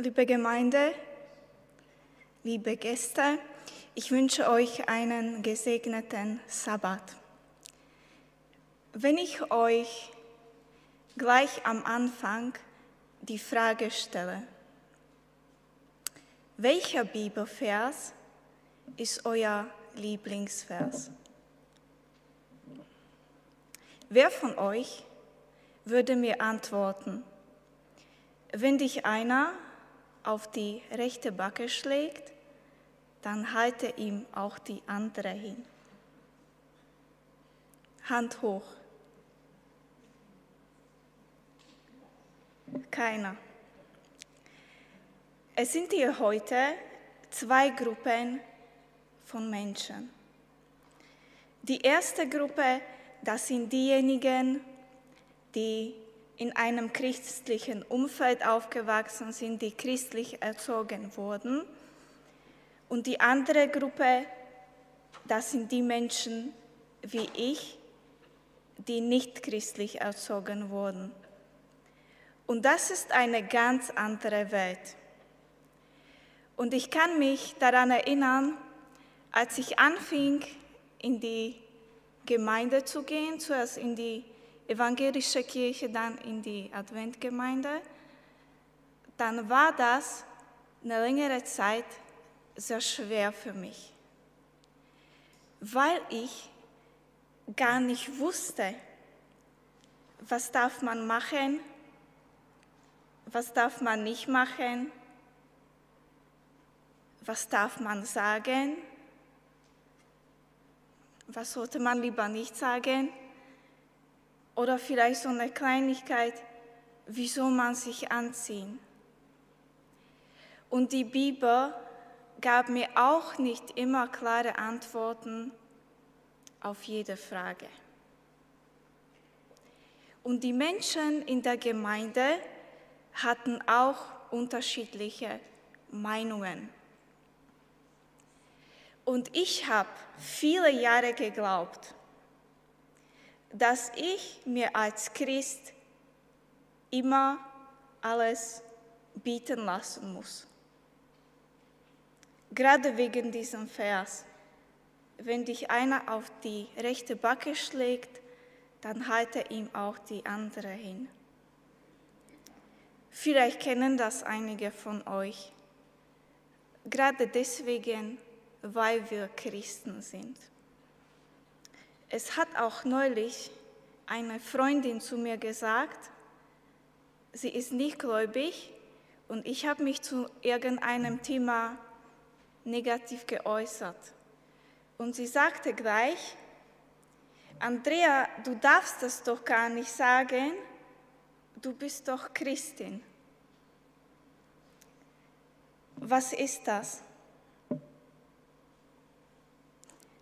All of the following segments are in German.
liebe Gemeinde, liebe Gäste, ich wünsche euch einen gesegneten Sabbat. Wenn ich euch gleich am Anfang die Frage stelle, welcher Bibelvers ist euer Lieblingsvers? Wer von euch würde mir antworten, wenn dich einer auf die rechte Backe schlägt, dann halte ihm auch die andere hin. Hand hoch. Keiner. Es sind hier heute zwei Gruppen von Menschen. Die erste Gruppe, das sind diejenigen, die in einem christlichen Umfeld aufgewachsen sind, die christlich erzogen wurden. Und die andere Gruppe, das sind die Menschen wie ich, die nicht christlich erzogen wurden. Und das ist eine ganz andere Welt. Und ich kann mich daran erinnern, als ich anfing, in die Gemeinde zu gehen, zuerst in die evangelische Kirche, dann in die Adventgemeinde, dann war das eine längere Zeit sehr schwer für mich, weil ich gar nicht wusste, was darf man machen, was darf man nicht machen, was darf man sagen, was sollte man lieber nicht sagen oder vielleicht so eine Kleinigkeit, wieso man sich anziehen. Und die Bibel gab mir auch nicht immer klare Antworten auf jede Frage. Und die Menschen in der Gemeinde hatten auch unterschiedliche Meinungen. Und ich habe viele Jahre geglaubt, dass ich mir als Christ immer alles bieten lassen muss. Gerade wegen diesem Vers. Wenn dich einer auf die rechte Backe schlägt, dann halte ihm auch die andere hin. Vielleicht kennen das einige von euch. Gerade deswegen, weil wir Christen sind. Es hat auch neulich eine Freundin zu mir gesagt, sie ist nicht gläubig und ich habe mich zu irgendeinem Thema negativ geäußert. Und sie sagte gleich, Andrea, du darfst das doch gar nicht sagen, du bist doch Christin. Was ist das?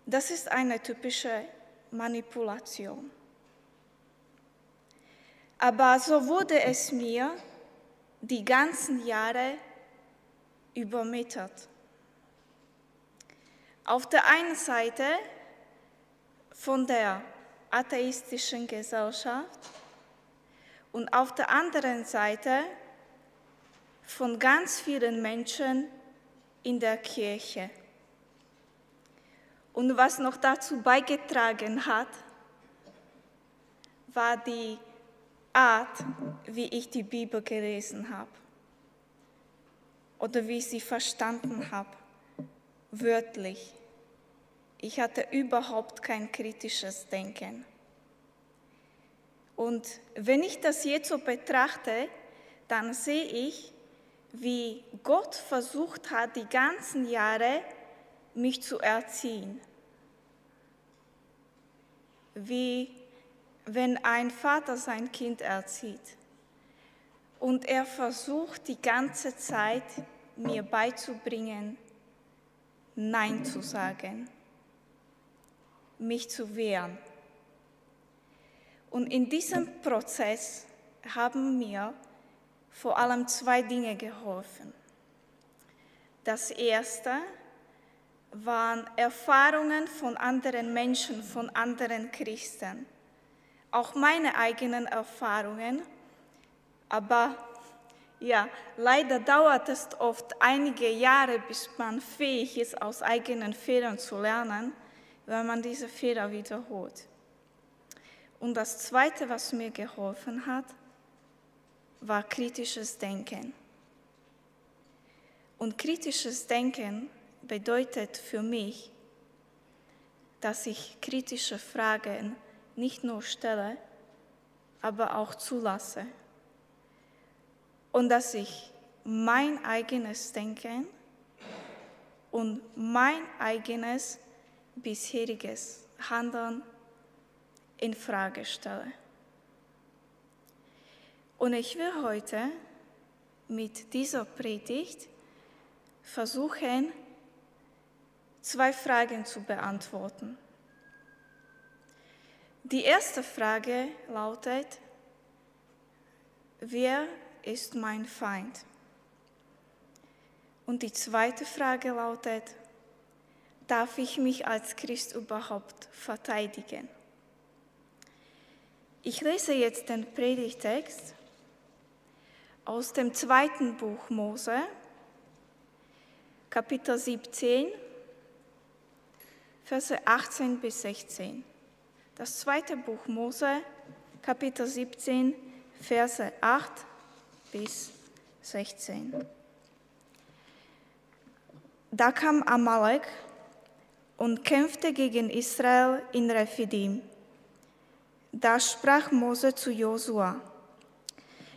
Das ist eine typische Manipulation. Aber so wurde es mir die ganzen Jahre übermittelt. Auf der einen Seite von der atheistischen Gesellschaft und auf der anderen Seite von ganz vielen Menschen in der Kirche. Und was noch dazu beigetragen hat, war die Art, wie ich die Bibel gelesen habe oder wie ich sie verstanden habe, wörtlich. Ich hatte überhaupt kein kritisches Denken. Und wenn ich das jetzt so betrachte, dann sehe ich, wie Gott versucht hat, die ganzen Jahre mich zu erziehen. Wie wenn ein Vater sein Kind erzieht. Und er versucht die ganze Zeit mir beizubringen, Nein zu sagen mich zu wehren. Und in diesem Prozess haben mir vor allem zwei Dinge geholfen. Das erste waren Erfahrungen von anderen Menschen, von anderen Christen. Auch meine eigenen Erfahrungen, aber Ja, leider dauert es oft einige Jahre, bis man fähig ist, aus eigenen Fehlern zu lernen, wenn man diese Fehler wiederholt. Und das Zweite, was mir geholfen hat, war kritisches Denken. Und kritisches Denken bedeutet für mich, dass ich kritische Fragen nicht nur stelle, aber auch zulasse. Und dass ich mein eigenes Denken und mein eigenes bisheriges Handeln in Frage stelle. Und ich will heute mit dieser Predigt versuchen, zwei Fragen zu beantworten. Die erste Frage lautet, wer ist mein Feind? Und die zweite Frage lautet, darf ich mich als Christ überhaupt verteidigen? Ich lese jetzt den Predigtext aus dem zweiten Buch Mose, Kapitel 17, Verse 18 bis 16. Das zweite Buch Mose, Kapitel 17, Verse 8 bis 16. Da kam Amalek und kämpfte gegen Israel in Rephidim. Da sprach Mose zu Josua,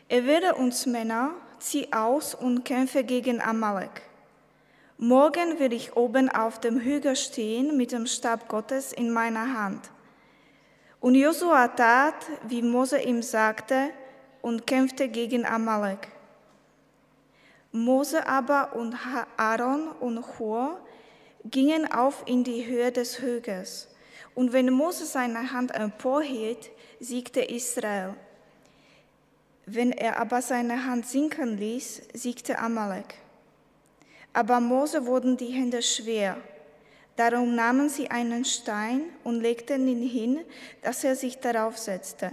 Erwähle uns Männer, zieh aus und kämpfe gegen Amalek. Morgen will ich oben auf dem Hügel stehen mit dem Stab Gottes in meiner Hand. Und Josua tat, wie Mose ihm sagte, und kämpfte gegen Amalek. Mose aber und Aaron und Hur gingen auf in die Höhe des Hügels. Und wenn Mose seine Hand emporhielt, siegte Israel. Wenn er aber seine Hand sinken ließ, siegte Amalek. Aber Mose wurden die Hände schwer. Darum nahmen sie einen Stein und legten ihn hin, dass er sich darauf setzte.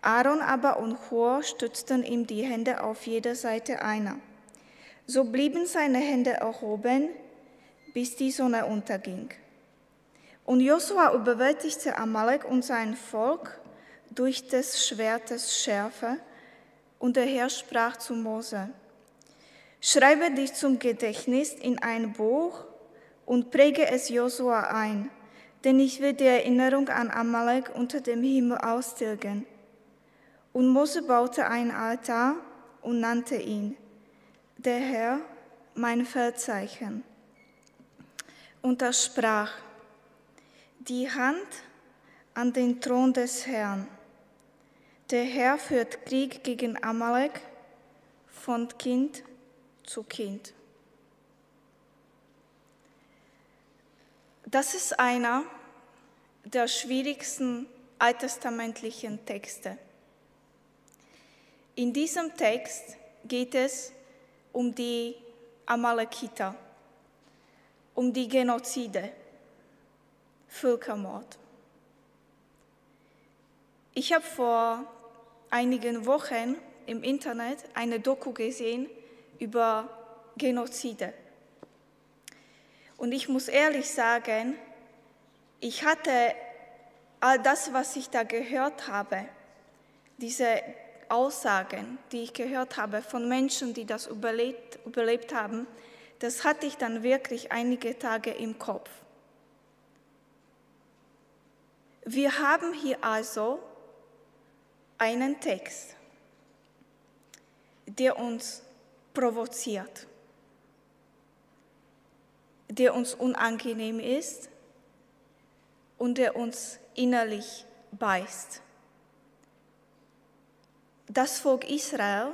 Aaron aber und Hur stützten ihm die Hände auf jeder Seite einer. So blieben seine Hände erhoben, bis die Sonne unterging. Und Josua überwältigte Amalek und sein Volk durch des Schwertes Schärfe, und der Herr sprach zu Mose, Schreibe dich zum Gedächtnis in ein Buch und präge es Josua ein, denn ich will die Erinnerung an Amalek unter dem Himmel austilgen. Und Mose baute ein Altar und nannte ihn, der Herr, mein Feldzeichen. Und er sprach, die Hand an den Thron des Herrn. Der Herr führt Krieg gegen Amalek von Kind zu Kind. Das ist einer der schwierigsten alttestamentlichen Texte. In diesem Text geht es um die Amalekiter, um die Genozide, Völkermord. Ich habe vor einigen Wochen im Internet eine Doku gesehen über Genozide. Und ich muss ehrlich sagen, ich hatte all das, was ich da gehört habe, diese Aussagen, die ich gehört habe von Menschen, die das überlebt, überlebt haben, das hatte ich dann wirklich einige Tage im Kopf. Wir haben hier also einen Text, der uns provoziert, der uns unangenehm ist und der uns innerlich beißt das Volk Israel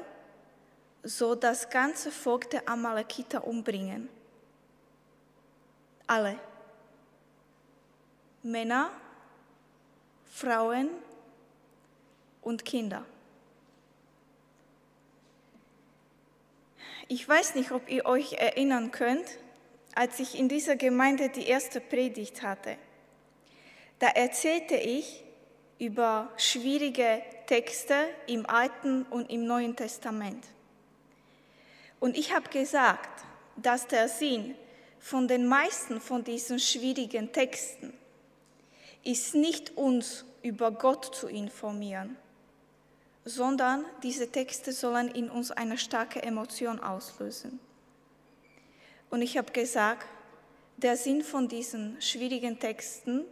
soll das ganze Volk der Amalekiter umbringen. Alle. Männer, Frauen und Kinder. Ich weiß nicht, ob ihr euch erinnern könnt, als ich in dieser Gemeinde die erste Predigt hatte. Da erzählte ich über schwierige Texte im Alten und im Neuen Testament. Und ich habe gesagt, dass der Sinn von den meisten von diesen schwierigen Texten ist nicht uns über Gott zu informieren, sondern diese Texte sollen in uns eine starke Emotion auslösen. Und ich habe gesagt, der Sinn von diesen schwierigen Texten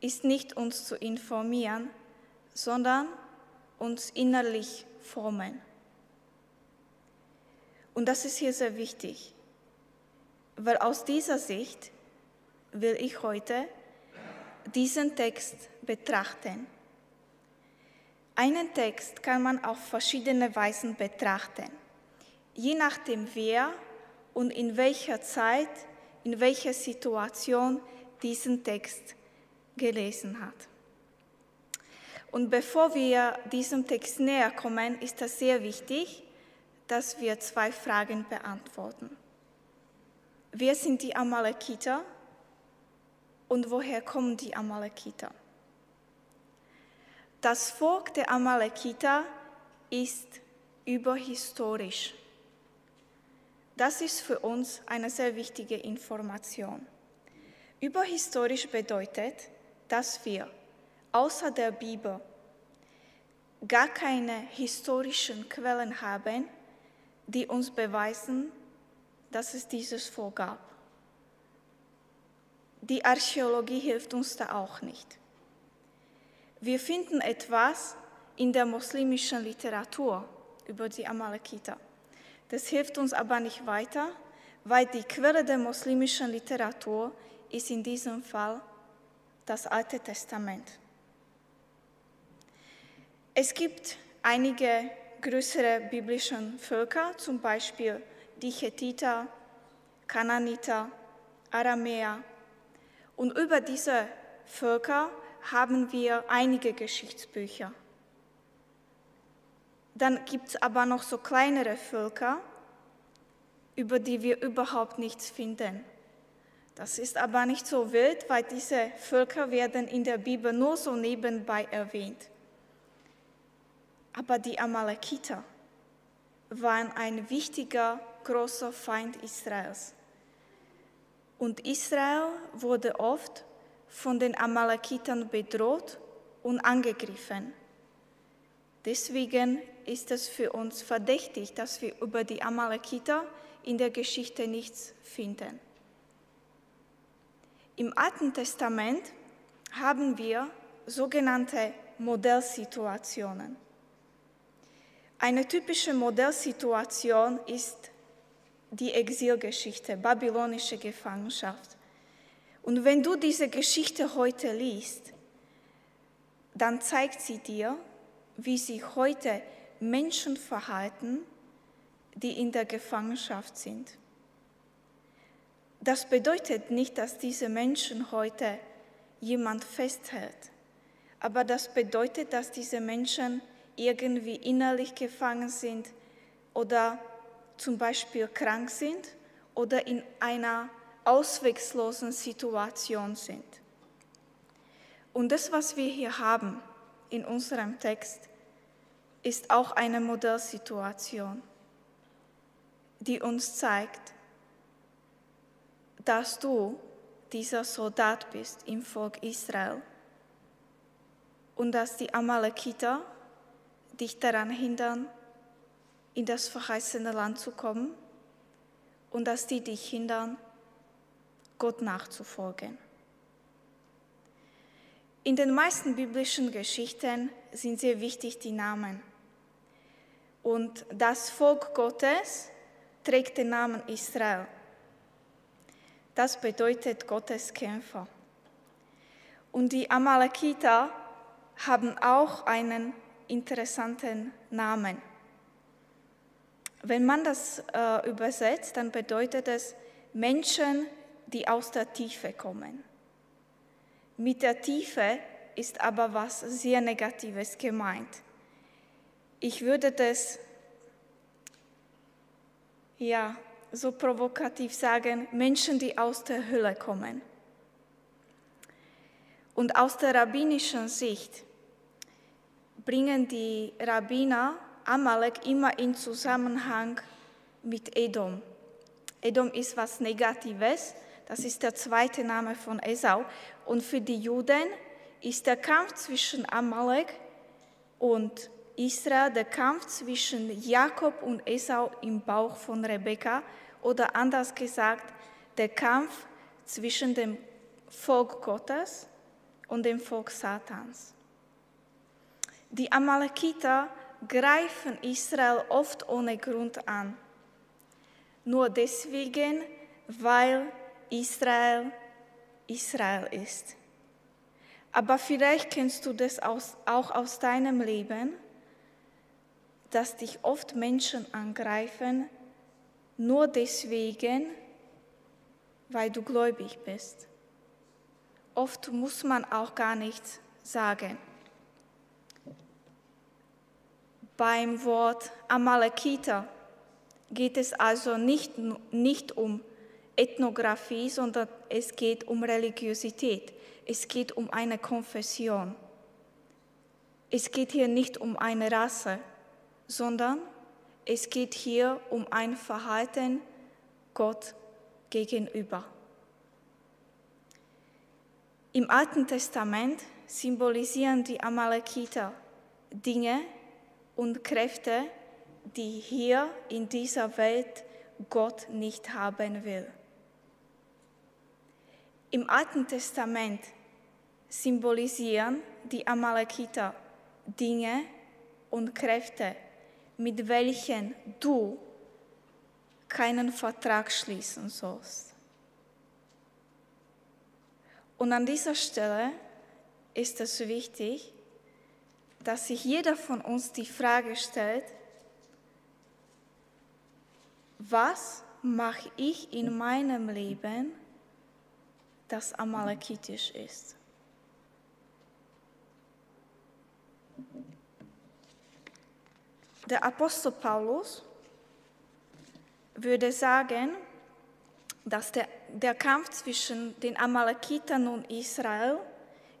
ist nicht uns zu informieren, sondern uns innerlich formen. Und das ist hier sehr wichtig, weil aus dieser Sicht will ich heute diesen Text betrachten. Einen Text kann man auf verschiedene Weisen betrachten, je nachdem wer und in welcher Zeit, in welcher Situation diesen Text gelesen hat. Und bevor wir diesem Text näher kommen, ist es sehr wichtig, dass wir zwei Fragen beantworten. Wer sind die Amalekiter und woher kommen die Amalekiter? Das Volk der Amalekiter ist überhistorisch. Das ist für uns eine sehr wichtige Information. Überhistorisch bedeutet, dass wir außer der Bibel gar keine historischen Quellen haben, die uns beweisen, dass es dieses Volk gab. Die Archäologie hilft uns da auch nicht. Wir finden etwas in der muslimischen Literatur über die Amalekiter. Das hilft uns aber nicht weiter, weil die Quelle der muslimischen Literatur ist in diesem Fall das Alte Testament. Es gibt einige größere biblische Völker, zum Beispiel die Hethiter, Kananiter, Aramäer. Und über diese Völker haben wir einige Geschichtsbücher. Dann gibt es aber noch so kleinere Völker, über die wir überhaupt nichts finden. Das ist aber nicht so wild, weil diese Völker werden in der Bibel nur so nebenbei erwähnt. Aber die Amalekiter waren ein wichtiger, großer Feind Israels. Und Israel wurde oft von den Amalekitern bedroht und angegriffen. Deswegen ist es für uns verdächtig, dass wir über die Amalekiter in der Geschichte nichts finden. Im Alten Testament haben wir sogenannte Modellsituationen. Eine typische Modellsituation ist die Exilgeschichte, babylonische Gefangenschaft. Und wenn du diese Geschichte heute liest, dann zeigt sie dir, wie sich heute Menschen verhalten, die in der Gefangenschaft sind. Das bedeutet nicht, dass diese Menschen heute jemand festhält, aber das bedeutet, dass diese Menschen irgendwie innerlich gefangen sind oder zum Beispiel krank sind oder in einer ausweglosen Situation sind. Und das, was wir hier haben in unserem Text, ist auch eine Modellsituation, die uns zeigt, dass du dieser Soldat bist im Volk Israel und dass die Amalekiter dich daran hindern, in das verheißene Land zu kommen und dass die dich hindern, Gott nachzufolgen. In den meisten biblischen Geschichten sind sehr wichtig die Namen. Und das Volk Gottes trägt den Namen Israel. Das bedeutet Gottes Kämpfer. Und die Amalekiter haben auch einen interessanten Namen. Wenn man das äh, übersetzt, dann bedeutet es Menschen, die aus der Tiefe kommen. Mit der Tiefe ist aber was sehr Negatives gemeint. Ich würde das ja so provokativ sagen, Menschen, die aus der Hölle kommen. Und aus der rabbinischen Sicht bringen die Rabbiner Amalek immer in Zusammenhang mit Edom. Edom ist was Negatives, das ist der zweite Name von Esau. Und für die Juden ist der Kampf zwischen Amalek und Israel der Kampf zwischen Jakob und Esau im Bauch von Rebekka oder anders gesagt der Kampf zwischen dem Volk Gottes und dem Volk Satans. Die Amalekiter greifen Israel oft ohne Grund an. Nur deswegen, weil Israel Israel ist. Aber vielleicht kennst du das auch aus deinem Leben, dass dich oft Menschen angreifen, nur deswegen, weil du gläubig bist. Oft muss man auch gar nichts sagen. Beim Wort Amalekiter geht es also nicht, nicht um Ethnographie, sondern es geht um Religiosität. Es geht um eine Konfession. Es geht hier nicht um eine Rasse, sondern es geht hier um ein Verhalten Gott gegenüber. Im Alten Testament symbolisieren die Amalekiter Dinge, und Kräfte, die hier in dieser Welt Gott nicht haben will. Im Alten Testament symbolisieren die Amalekiter Dinge und Kräfte, mit welchen du keinen Vertrag schließen sollst. Und an dieser Stelle ist es wichtig, dass sich jeder von uns die Frage stellt, was mache ich in meinem Leben, das amalekitisch ist? Der Apostel Paulus würde sagen, dass der, der Kampf zwischen den Amalekitern und Israel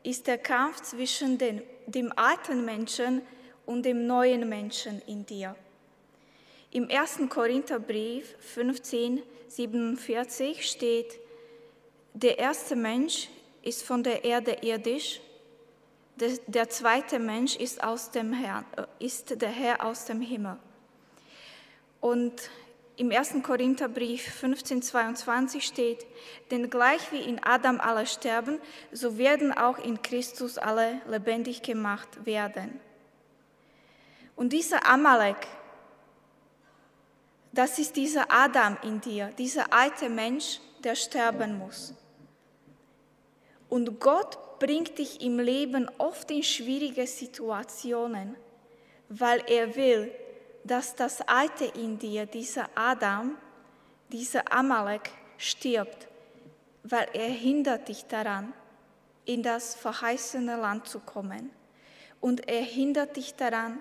ist der Kampf zwischen den dem alten Menschen und dem neuen Menschen in dir. Im 1. Korintherbrief 15, 47 steht, der erste Mensch ist von der Erde irdisch, der, der zweite Mensch ist, aus dem Herrn, äh, ist der Herr aus dem Himmel. Und im 1. Korintherbrief 15, 22 steht, denn gleich wie in Adam alle sterben, so werden auch in Christus alle lebendig gemacht werden. Und dieser Amalek, das ist dieser Adam in dir, dieser alte Mensch, der sterben muss. Und Gott bringt dich im Leben oft in schwierige Situationen, weil er will, dass das Alte in dir, dieser Adam, dieser Amalek, stirbt, weil er hindert dich daran, in das verheißene Land zu kommen. Und er hindert dich daran,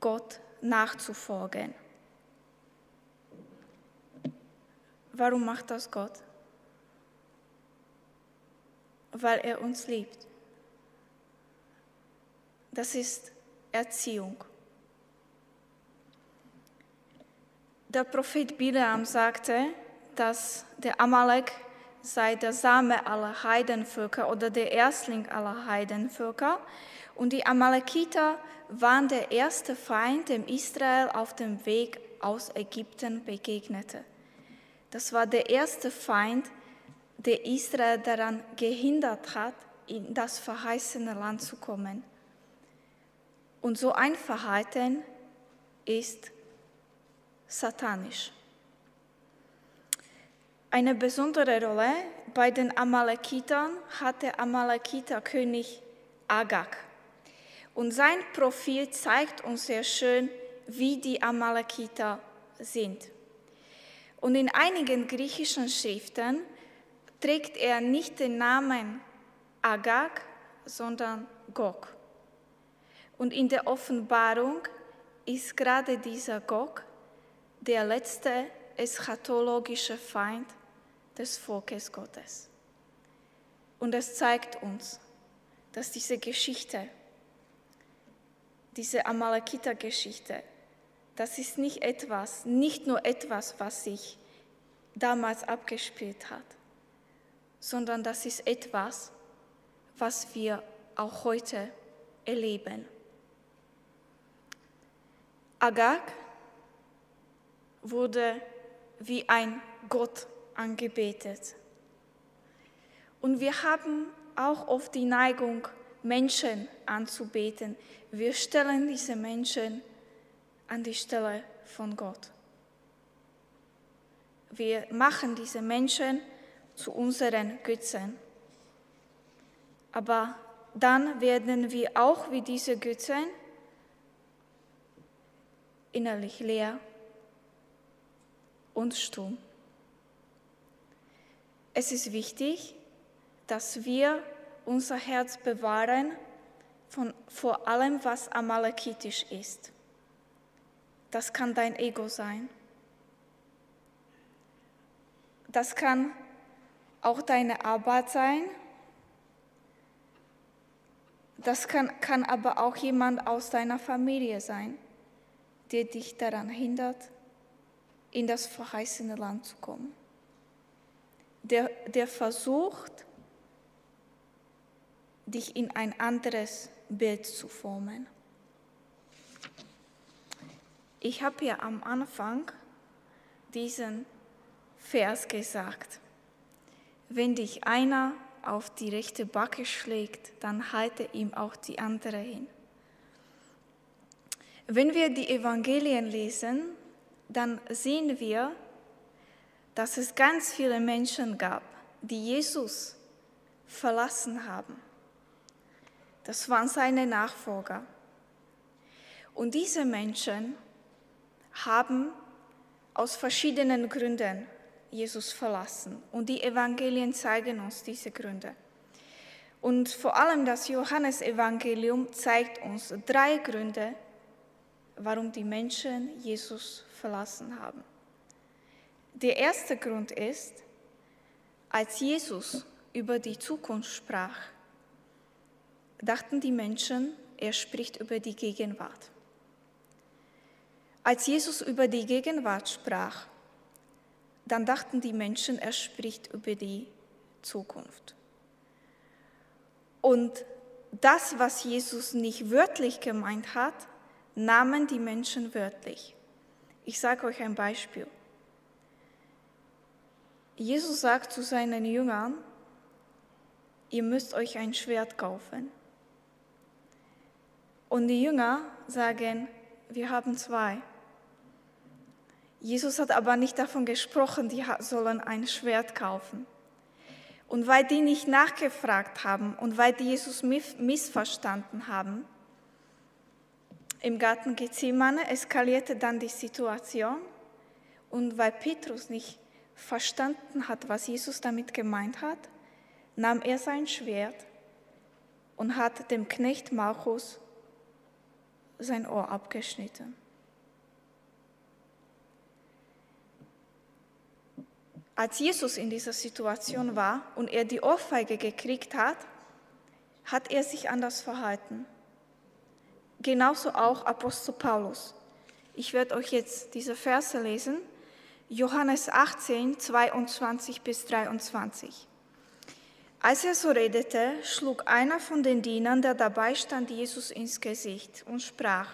Gott nachzufolgen. Warum macht das Gott? Weil er uns liebt. Das ist Erziehung. Der Prophet Bileam sagte, dass der Amalek sei der Same aller Heidenvölker oder der Erstling aller Heidenvölker. Und die Amalekiter waren der erste Feind, dem Israel auf dem Weg aus Ägypten begegnete. Das war der erste Feind, der Israel daran gehindert hat, in das verheißene Land zu kommen. Und so ein Verhalten ist satanisch. Eine besondere Rolle bei den Amalekitern hat der Amalekiterkönig Agag. Und sein Profil zeigt uns sehr schön, wie die Amalekiter sind. Und in einigen griechischen Schriften trägt er nicht den Namen Agag, sondern Gog. Und in der Offenbarung ist gerade dieser Gog der letzte eschatologische Feind des Volkes Gottes. Und es zeigt uns, dass diese Geschichte, diese Amalekiter-Geschichte, das ist nicht etwas, nicht nur etwas, was sich damals abgespielt hat, sondern das ist etwas, was wir auch heute erleben. Agag wurde wie ein Gott angebetet. Und wir haben auch oft die Neigung, Menschen anzubeten. Wir stellen diese Menschen an die Stelle von Gott. Wir machen diese Menschen zu unseren Götzen. Aber dann werden wir auch wie diese Götzen innerlich leer und stumm. Es ist wichtig, dass wir unser Herz bewahren von, vor allem, was amalekitisch ist. Das kann dein Ego sein. Das kann auch deine Arbeit sein. Das kann, kann aber auch jemand aus deiner Familie sein, der dich daran hindert, in das verheißene Land zu kommen. Der, der versucht, dich in ein anderes Bild zu formen. Ich habe ja am Anfang diesen Vers gesagt. Wenn dich einer auf die rechte Backe schlägt, dann halte ihm auch die andere hin. Wenn wir die Evangelien lesen, dann sehen wir, dass es ganz viele Menschen gab, die Jesus verlassen haben. Das waren seine Nachfolger. Und diese Menschen haben aus verschiedenen Gründen Jesus verlassen. Und die Evangelien zeigen uns diese Gründe. Und vor allem das Johannesevangelium zeigt uns drei Gründe, warum die Menschen Jesus verlassen haben. Der erste Grund ist, als Jesus über die Zukunft sprach, dachten die Menschen, er spricht über die Gegenwart. Als Jesus über die Gegenwart sprach, dann dachten die Menschen, er spricht über die Zukunft. Und das, was Jesus nicht wörtlich gemeint hat, nahmen die Menschen wörtlich. Ich sage euch ein Beispiel. Jesus sagt zu seinen Jüngern, ihr müsst euch ein Schwert kaufen. Und die Jünger sagen, wir haben zwei. Jesus hat aber nicht davon gesprochen, die sollen ein Schwert kaufen. Und weil die nicht nachgefragt haben und weil die Jesus missverstanden haben, im Garten Gethsemane eskalierte dann die Situation und weil Petrus nicht verstanden hat, was Jesus damit gemeint hat, nahm er sein Schwert und hat dem Knecht Malchus sein Ohr abgeschnitten. Als Jesus in dieser Situation war und er die Ohrfeige gekriegt hat, hat er sich anders verhalten. Genauso auch Apostel Paulus. Ich werde euch jetzt diese Verse lesen. Johannes 18, 22 bis 23. Als er so redete, schlug einer von den Dienern, der dabei stand, Jesus ins Gesicht und sprach,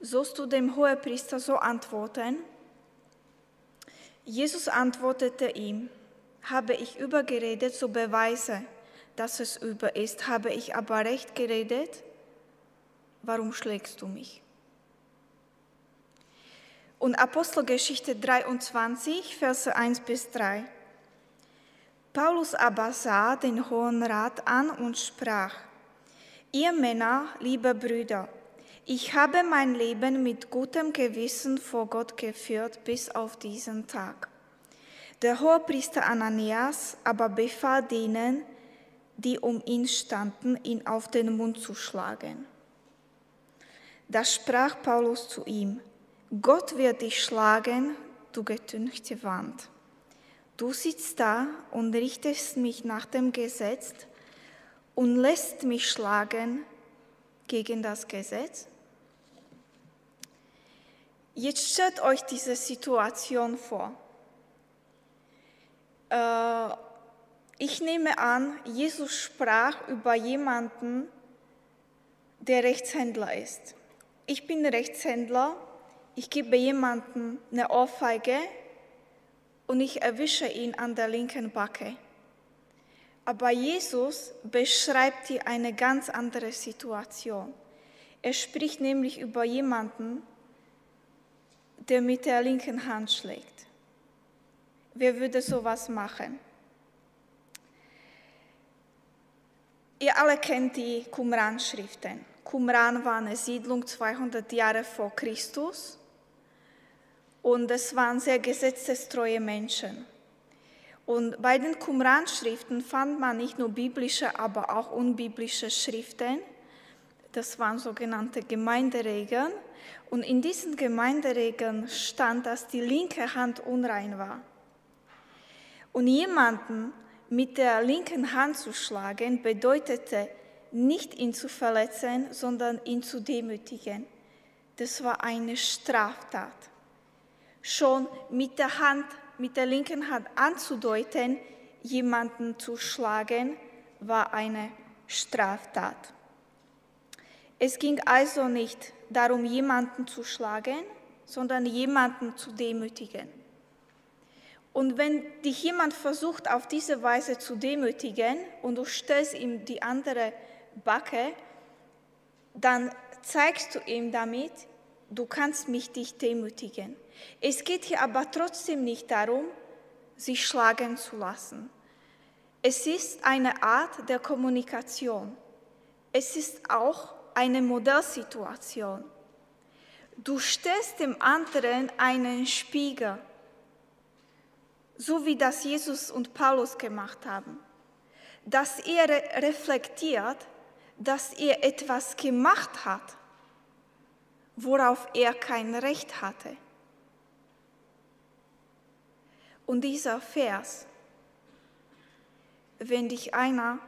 sollst du dem Hohepriester so antworten? Jesus antwortete ihm, habe ich übergeredet, so beweise, dass es über ist, habe ich aber recht geredet, warum schlägst du mich? Und Apostelgeschichte 23, Verse 1 bis 3. Paulus aber sah den Hohen Rat an und sprach, Ihr Männer, liebe Brüder, ich habe mein Leben mit gutem Gewissen vor Gott geführt bis auf diesen Tag. Der Hohepriester Ananias aber befahl denen, die um ihn standen, ihn auf den Mund zu schlagen. Da sprach Paulus zu ihm, Gott wird dich schlagen, du getünchte Wand. Du sitzt da und richtest mich nach dem Gesetz und lässt mich schlagen gegen das Gesetz? Jetzt stellt euch diese Situation vor. Äh, ich nehme an, Jesus sprach über jemanden, der Rechtshändler ist. Ich bin Rechtshändler, ich gebe jemandem eine Ohrfeige und ich erwische ihn an der linken Backe. Aber Jesus beschreibt hier eine ganz andere Situation. Er spricht nämlich über jemanden, der mit der linken Hand schlägt. Wer würde sowas machen? Ihr alle kennt die Qumran-Schriften. Qumran war eine Siedlung 200 Jahre vor Christus und es waren sehr gesetzestreue Menschen. Und bei den Qumran-Schriften fand man nicht nur biblische, aber auch unbiblische Schriften. Das waren sogenannte Gemeinderegeln. Und in diesen Gemeinderegeln stand, dass die linke Hand unrein war. Und jemanden mit der linken Hand zu schlagen, bedeutete nicht ihn zu verletzen, sondern ihn zu demütigen. Das war eine Straftat. Schon mit der Hand, mit der linken Hand anzudeuten, jemanden zu schlagen, war eine Straftat. Es ging also nicht darum, jemanden zu schlagen, sondern jemanden zu demütigen. Und wenn dich jemand versucht, auf diese Weise zu demütigen und du stellst ihm die andere Backe, dann zeigst du ihm damit, du kannst mich dich demütigen. Es geht hier aber trotzdem nicht darum, sich schlagen zu lassen. Es ist eine Art der Kommunikation. Es ist auch eine Modellsituation. Du stellst dem anderen einen Spiegel so wie das Jesus und Paulus gemacht haben, dass er reflektiert, dass er etwas gemacht hat, worauf er kein Recht hatte. Und dieser Vers, wenn dich einer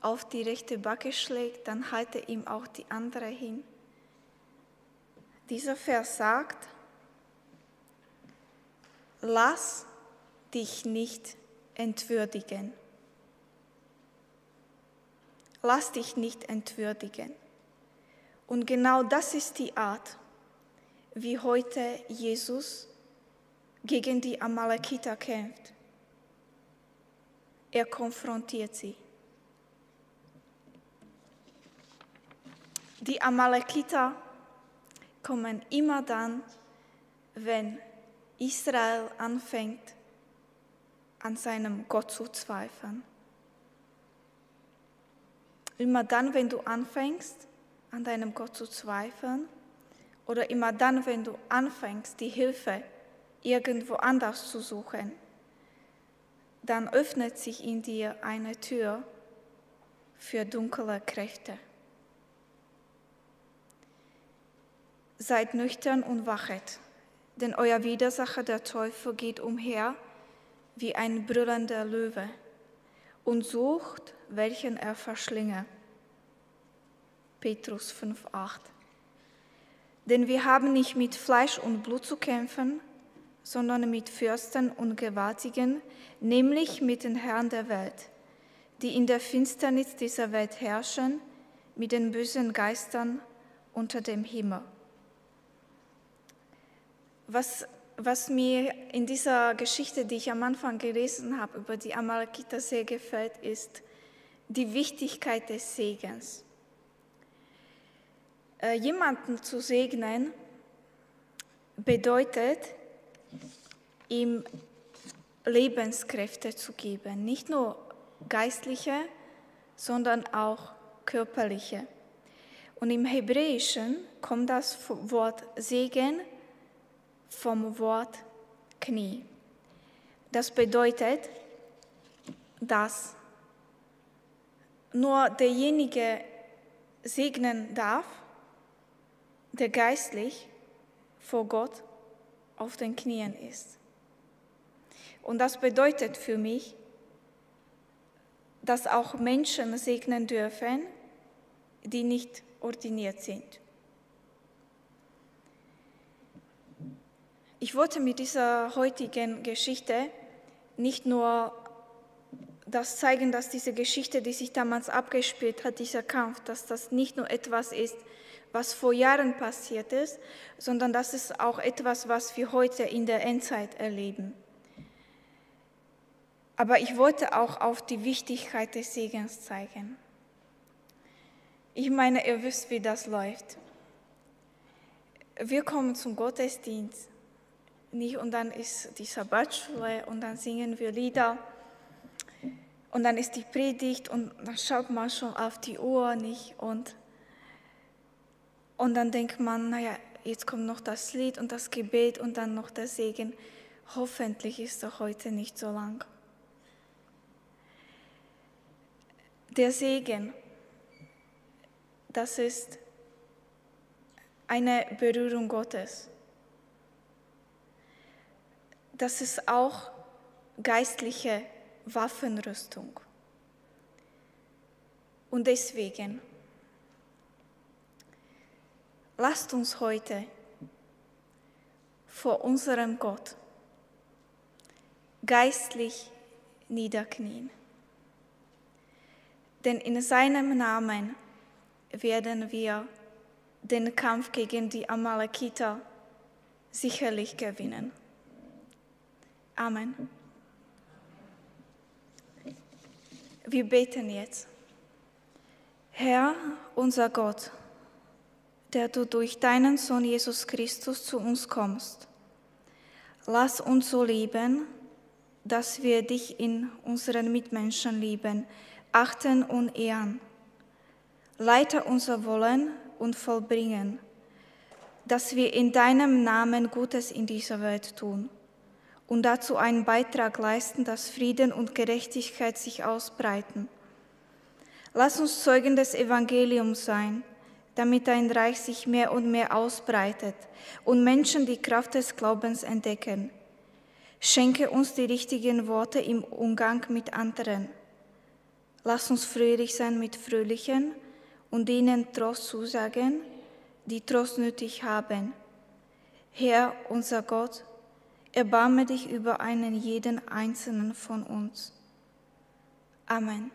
auf die rechte Backe schlägt, dann halte ihm auch die andere hin. Dieser Vers sagt, lass dich nicht entwürdigen. Lass dich nicht entwürdigen. Und genau das ist die Art, wie heute Jesus gegen die Amalekiter kämpft. Er konfrontiert sie. Die Amalekiter kommen immer dann, wenn Israel anfängt, an seinem Gott zu zweifeln. Immer dann, wenn du anfängst, an deinem Gott zu zweifeln, oder immer dann, wenn du anfängst, die Hilfe irgendwo anders zu suchen, dann öffnet sich in dir eine Tür für dunkle Kräfte. Seid nüchtern und wachet, denn euer Widersacher, der Teufel, geht umher wie ein brüllender Löwe und sucht, welchen er verschlinge. Petrus 5,8 Denn wir haben nicht mit Fleisch und Blut zu kämpfen, sondern mit Fürsten und Gewaltigen, nämlich mit den Herren der Welt, die in der Finsternis dieser Welt herrschen, mit den bösen Geistern unter dem Himmel. Was was mir in dieser Geschichte, die ich am Anfang gelesen habe, über die Amalekiter sehr gefällt, ist die Wichtigkeit des Segens. Äh, jemanden zu segnen bedeutet, ihm Lebenskräfte zu geben, nicht nur geistliche, sondern auch körperliche. Und im Hebräischen kommt das Wort Segen vom Wort Knie. Das bedeutet, dass nur derjenige segnen darf, der geistlich vor Gott auf den Knien ist. Und das bedeutet für mich, dass auch Menschen segnen dürfen, die nicht ordiniert sind. Ich wollte mit dieser heutigen Geschichte nicht nur das zeigen, dass diese Geschichte, die sich damals abgespielt hat, dieser Kampf, dass das nicht nur etwas ist, was vor Jahren passiert ist, sondern dass es auch etwas, was wir heute in der Endzeit erleben. Aber ich wollte auch auf die Wichtigkeit des Segens zeigen. Ich meine, ihr wisst, wie das läuft. Wir kommen zum Gottesdienst nicht und dann ist die Sabbatschule und dann singen wir Lieder und dann ist die Predigt und dann schaut man schon auf die Uhr nicht und, und dann denkt man, naja, jetzt kommt noch das Lied und das Gebet und dann noch der Segen. Hoffentlich ist er heute nicht so lang. Der Segen, das ist eine Berührung Gottes. Das ist auch geistliche Waffenrüstung. Und deswegen, lasst uns heute vor unserem Gott geistlich niederknien. Denn in seinem Namen werden wir den Kampf gegen die Amalekiter sicherlich gewinnen. Amen. Wir beten jetzt. Herr, unser Gott, der du durch deinen Sohn Jesus Christus zu uns kommst, lass uns so leben, dass wir dich in unseren Mitmenschen lieben, achten und ehren. Leite unser Wollen und vollbringen, dass wir in deinem Namen Gutes in dieser Welt tun und dazu einen Beitrag leisten, dass Frieden und Gerechtigkeit sich ausbreiten. Lass uns Zeugen des Evangeliums sein, damit dein Reich sich mehr und mehr ausbreitet und Menschen die Kraft des Glaubens entdecken. Schenke uns die richtigen Worte im Umgang mit anderen. Lass uns fröhlich sein mit Fröhlichen und ihnen Trost zusagen, die Trost nötig haben. Herr, unser Gott, Erbarme dich über einen jeden einzelnen von uns. Amen.